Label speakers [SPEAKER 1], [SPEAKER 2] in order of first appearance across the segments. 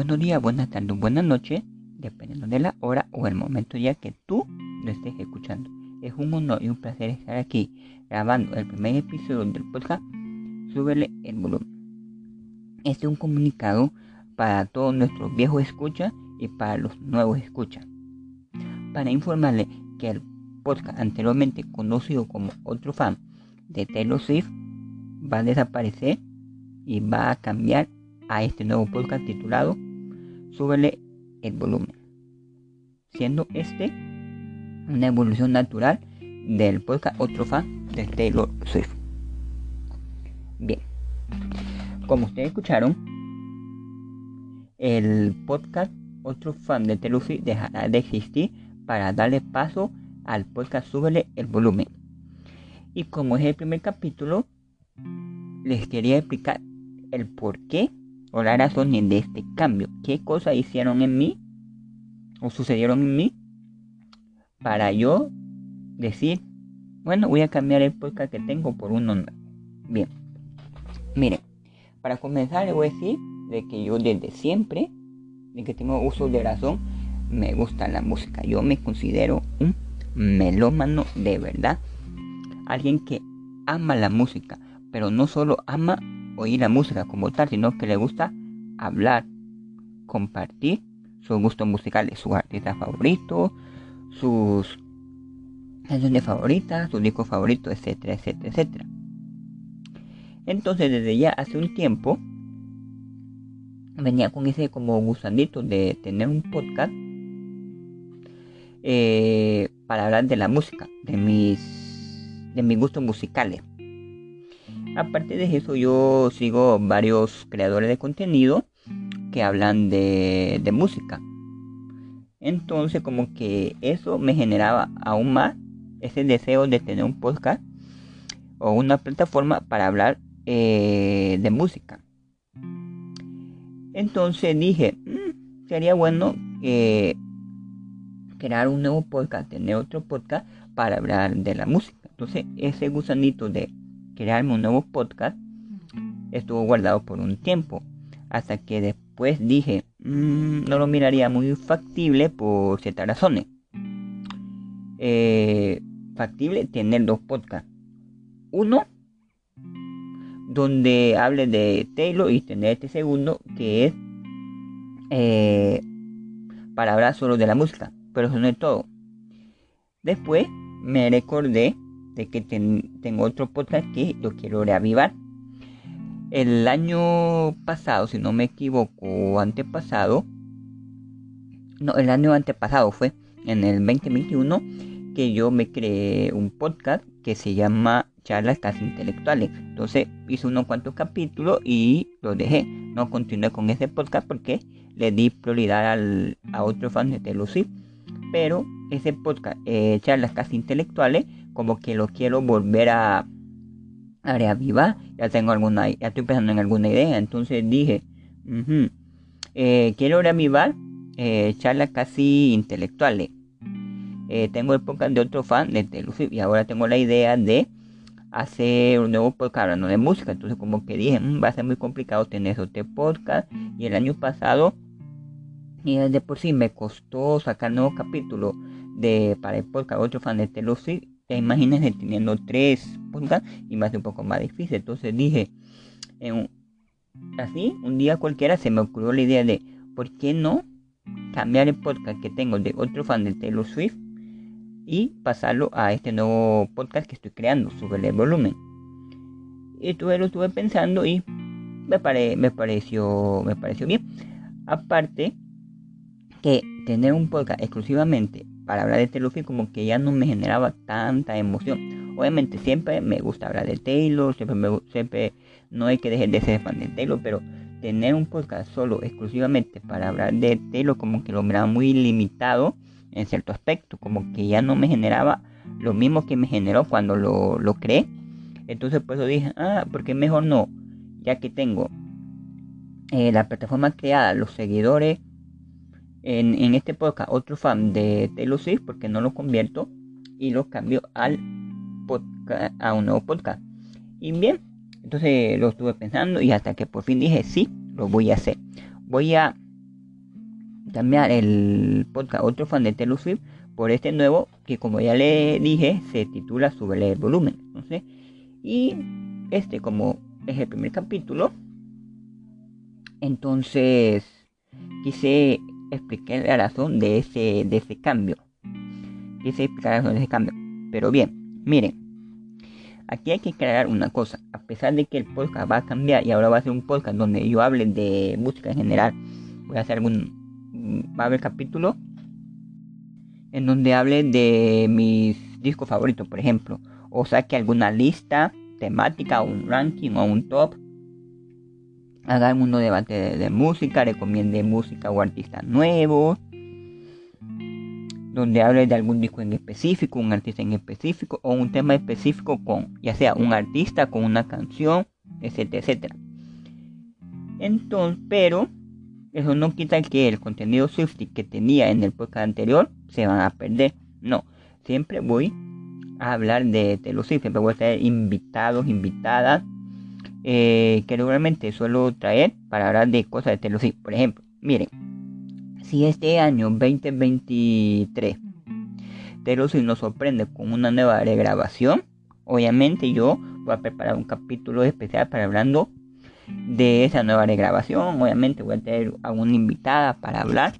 [SPEAKER 1] buenos días, buenas tardes, buenas noches, dependiendo de la hora o el momento ya que tú lo estés escuchando. Es un honor y un placer estar aquí grabando el primer episodio del podcast. Súbele el volumen. Este es un comunicado para todos nuestros viejos escuchas y para los nuevos escuchas. Para informarle que el podcast anteriormente conocido como Otro Fan de Taylor Swift va a desaparecer y va a cambiar a este nuevo podcast titulado Súbele el volumen, siendo este una evolución natural del podcast Otro Fan de Taylor Swift. Bien, como ustedes escucharon, el podcast Otro Fan de Taylor Swift dejará de existir para darle paso al podcast Súbele el volumen. Y como es el primer capítulo, les quería explicar el por qué o la razón de este cambio. ¿Qué cosas hicieron en mí o sucedieron en mí para yo decir, bueno, voy a cambiar el podcast que tengo por uno nuevo? Bien, miren, para comenzar les voy a decir de que yo desde siempre, de que tengo uso de razón, me gusta la música. Yo me considero un melómano de verdad. Alguien que ama la música, pero no solo ama oír la música como tal, sino que le gusta hablar, compartir sus gustos musicales, sus artistas favoritos, sus canciones favoritas, sus discos favoritos, etcétera, etcétera, etcétera. Entonces desde ya hace un tiempo venía con ese como gusanito de tener un podcast eh, para hablar de la música, de mis, de mis gustos musicales. Aparte de eso, yo sigo varios creadores de contenido que hablan de, música. Entonces, como que eso me generaba aún más ese deseo de tener un podcast o una plataforma para hablar eh, de música. Entonces dije, mm, sería bueno eh, crear un nuevo podcast, tener otro podcast para hablar de la música. Entonces, ese gusanito de crearme un nuevo podcast estuvo guardado por un tiempo. Hasta que después dije, mm, no lo miraría muy factible por ciertas razones. Eh, factible tener dos podcasts. Uno, donde hable de Taylor y tener este segundo que es eh, para hablar solo de la música. Pero eso no es todo. Después me recordé de que tengo otro podcast que yo quiero reavivar. El año pasado, si no me equivoco, antepasado, no, el año antepasado fue en el 2021 que yo me creé un podcast que se llama Charlas Casi Intelectuales. Entonces hice unos cuantos capítulos y lo dejé. No continué con ese podcast porque le di prioridad al, a otro fan de Taylor Pero ese podcast, eh, Charlas Casi Intelectuales, como que lo quiero volver a, a reavivar. Ya tengo alguna, ya estoy pensando en alguna idea. Entonces dije, eh, quiero reavivar eh, charlas casi intelectuales. Eh, tengo el podcast de otro fan de Telucid y ahora tengo la idea de hacer un nuevo podcast hablando de música. Entonces como que dije, mm, va a ser muy complicado tener este podcast. Y el año pasado, y de por sí me costó sacar nuevo capítulo de para el podcast otro fan de Telucid imagínense teniendo tres podcasts y más un poco más difícil. Entonces dije, así, un día cualquiera se me ocurrió la idea de, ¿por qué no cambiar el podcast que tengo de otro fan de Taylor Swift y pasarlo a este nuevo podcast que estoy creando, sobre el volumen? Y estuve, lo estuve pensando y me, me, pareció, me pareció bien. Aparte que tener un podcast exclusivamente para hablar de Taylor como que ya no me generaba tanta emoción. Obviamente siempre me gusta hablar de Taylor, siempre, siempre no hay que dejar de ser fan de Taylor, pero tener un podcast solo exclusivamente para hablar de Taylor como que lo miraba muy limitado en cierto aspecto, como que ya no me generaba lo mismo que me generó cuando lo, lo creé. Entonces por eso dije, ah, porque mejor no, ya que tengo eh, la plataforma creada, los seguidores, en, este podcast otro fan de Taylor Swift porque no lo convierto y lo cambio al podcast, a un nuevo podcast. Y bien, entonces lo estuve pensando y hasta que por fin dije sí, lo voy a hacer. Voy a cambiar el podcast Otro fan de Taylor Swift por este nuevo que como ya le dije se titula Sube el volumen. Entonces, y este como es el primer capítulo, entonces quise explicar la razón de ese, de ese cambio. Quise explicar la razón de ese cambio. Pero bien, miren, aquí hay que aclarar una cosa. A pesar de que el podcast va a cambiar y ahora va a ser un podcast donde yo hable de música en general, voy a hacer algún. Va a haber capítulo en donde hable de mis discos favoritos, por ejemplo, o saque alguna lista temática, un ranking o un top haga un debate de, música, recomiende música o artistas nuevos, donde hable de algún disco en específico, un artista en específico o un tema específico con, ya sea un artista con una canción, etcétera, etcétera. Entonces, pero eso no quita que el contenido Swifty que tenía en el podcast anterior se van a perder. No, siempre voy a hablar de Taylor siempre voy a tener invitados, invitadas eh, que regularmente suelo traer para hablar de cosas de Taylor Por ejemplo, miren, si este año 2023 Taylor nos sorprende con una nueva regrabación, obviamente yo voy a preparar un capítulo especial para hablando de esa nueva regrabación. Obviamente voy a tener a una invitada para hablar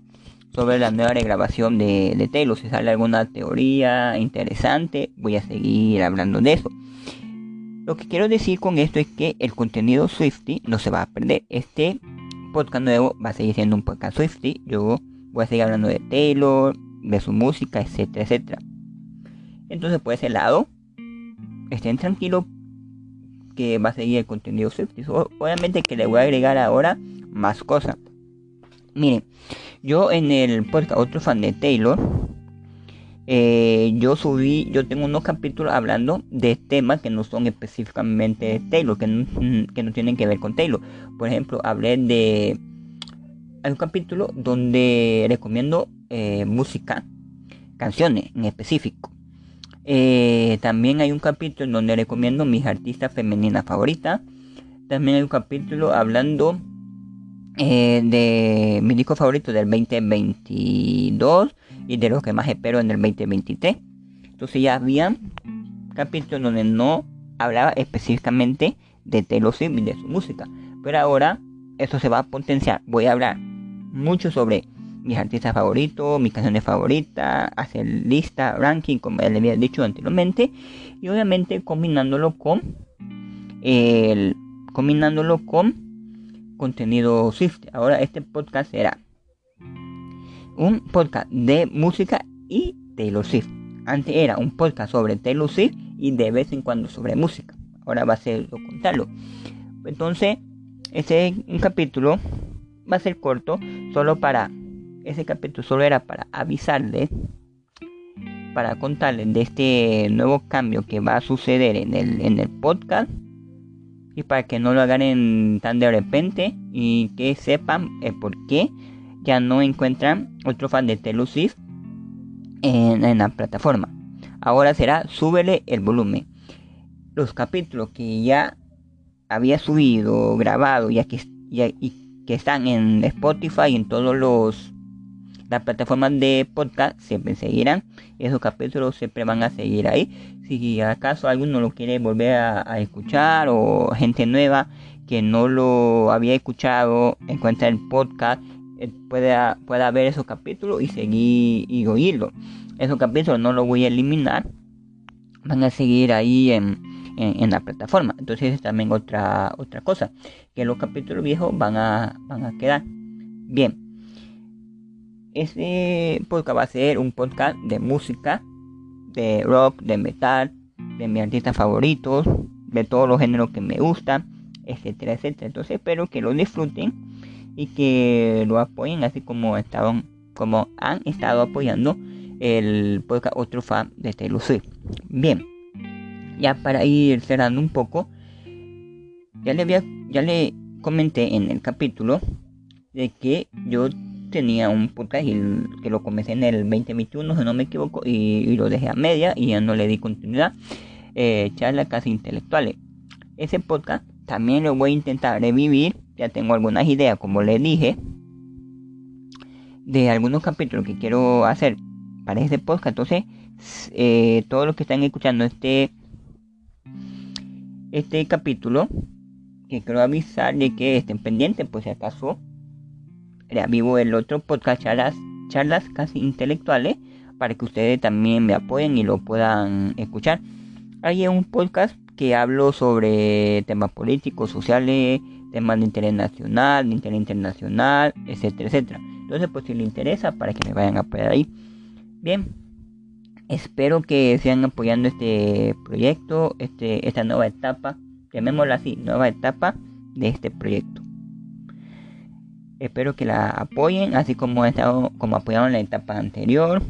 [SPEAKER 1] sobre la nueva regrabación de, de Taylor. Si sale alguna teoría interesante, voy a seguir hablando de eso. Lo que quiero decir con esto es que el contenido Swifty no se va a perder. Este podcast nuevo va a seguir siendo un podcast Swifty. Yo voy a seguir hablando de Taylor, de su música, etcétera, etcétera. Entonces, por ese lado, estén tranquilos que va a seguir el contenido Swifty. Obviamente que le voy a agregar ahora más cosas. Miren, yo en el podcast Otro Fan de Taylor eh, yo subí, yo tengo unos capítulos hablando de temas que no son específicamente de Taylor, que no, que no tienen que ver con Taylor. Por ejemplo, hablé de... Hay un capítulo donde recomiendo eh, música, canciones en específico. Eh, también hay un capítulo donde recomiendo mis artistas femeninas favoritas. También hay un capítulo hablando de mi disco favorito del 2022 y de los que más espero en el 2023. Entonces ya había capítulos donde no hablaba específicamente de Taylor Swift y de su música. Pero ahora eso se va a potenciar. Voy a hablar mucho sobre mis artistas favoritos, mis canciones favoritas, hacer lista, ranking, como ya les había dicho anteriormente. Y obviamente combinándolo con el combinándolo con contenido Swift. Ahora este podcast será un podcast de música y Taylor Swift. Antes era un podcast sobre Taylor Swift y de vez en cuando sobre música. Ahora va a ser lo contrario. Entonces, ese un capítulo va a ser corto, solo para ese capítulo solo era para avisarles, para contarles de este nuevo cambio que va a suceder en el, en el podcast y para que no lo hagan tan de repente y que sepan el por qué ya no encuentran otro fan de Taylor en, la plataforma. Ahora será súbele el volumen. Los capítulos que ya había subido, grabado ya que, y que están en Spotify y en todos los las plataformas de podcast siempre seguirán. Esos capítulos siempre van a seguir ahí. Si acaso alguno lo quiere volver a escuchar o gente nueva que no lo había escuchado encuentra el podcast eh, pueda, pueda ver esos capítulos y seguir y oírlo. Esos capítulos no los voy a eliminar, van a seguir ahí en, en, la plataforma. Entonces es también otra, otra cosa, que los capítulos viejos van a, van a quedar. Bien, este podcast va a ser un podcast de música, de rock, de metal, de mis artistas favoritos, de todos los géneros que me gustan, etcétera, etcétera. Entonces espero que lo disfruten y que lo apoyen así como estaban como han estado apoyando el podcast otro fan de Taylor Swift. Bien, ya para ir cerrando un poco, ya le había, ya le comenté en el capítulo de que yo tenía un podcast y que lo comencé en el 2021 si no me equivoco y, lo dejé a media y ya no le di continuidad. Eh, charlas casi intelectuales. Ese podcast también lo voy a intentar revivir. Ya tengo algunas ideas, como les dije, de algunos capítulos que quiero hacer para este podcast. Entonces, eh, todos los que están escuchando este este capítulo, que quiero avisar de que estén pendientes, pues si acaso vivo el otro podcast charlas, charlas casi intelectuales para que ustedes también me apoyen y lo puedan escuchar. Hay un podcast que hablo sobre temas políticos, sociales, temas de interés nacional, de interés internacional, etcétera, etcétera. Entonces, pues si les interesa, para que me vayan a apoyar ahí. Bien, espero que sigan apoyando este proyecto, este, esta nueva etapa, llamémosla así, nueva etapa de este proyecto. Espero que la apoyen, así como, estado, como apoyaron la etapa anterior.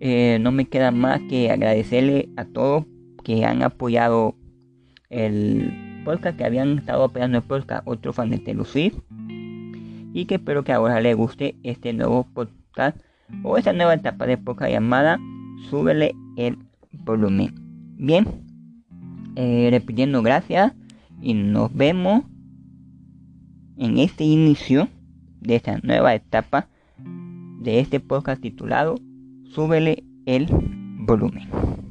[SPEAKER 1] Eh, no me queda más que agradecerle a todos que han apoyado el podcast, que habían estado apoyando el podcast, otro fan de Telusif. Y que espero que ahora les guste este nuevo podcast o esta nueva etapa de podcast llamada Súbele el volumen. Bien, eh, repitiendo gracias y nos vemos en este inicio de esta nueva etapa de este podcast titulado Súbele el volumen.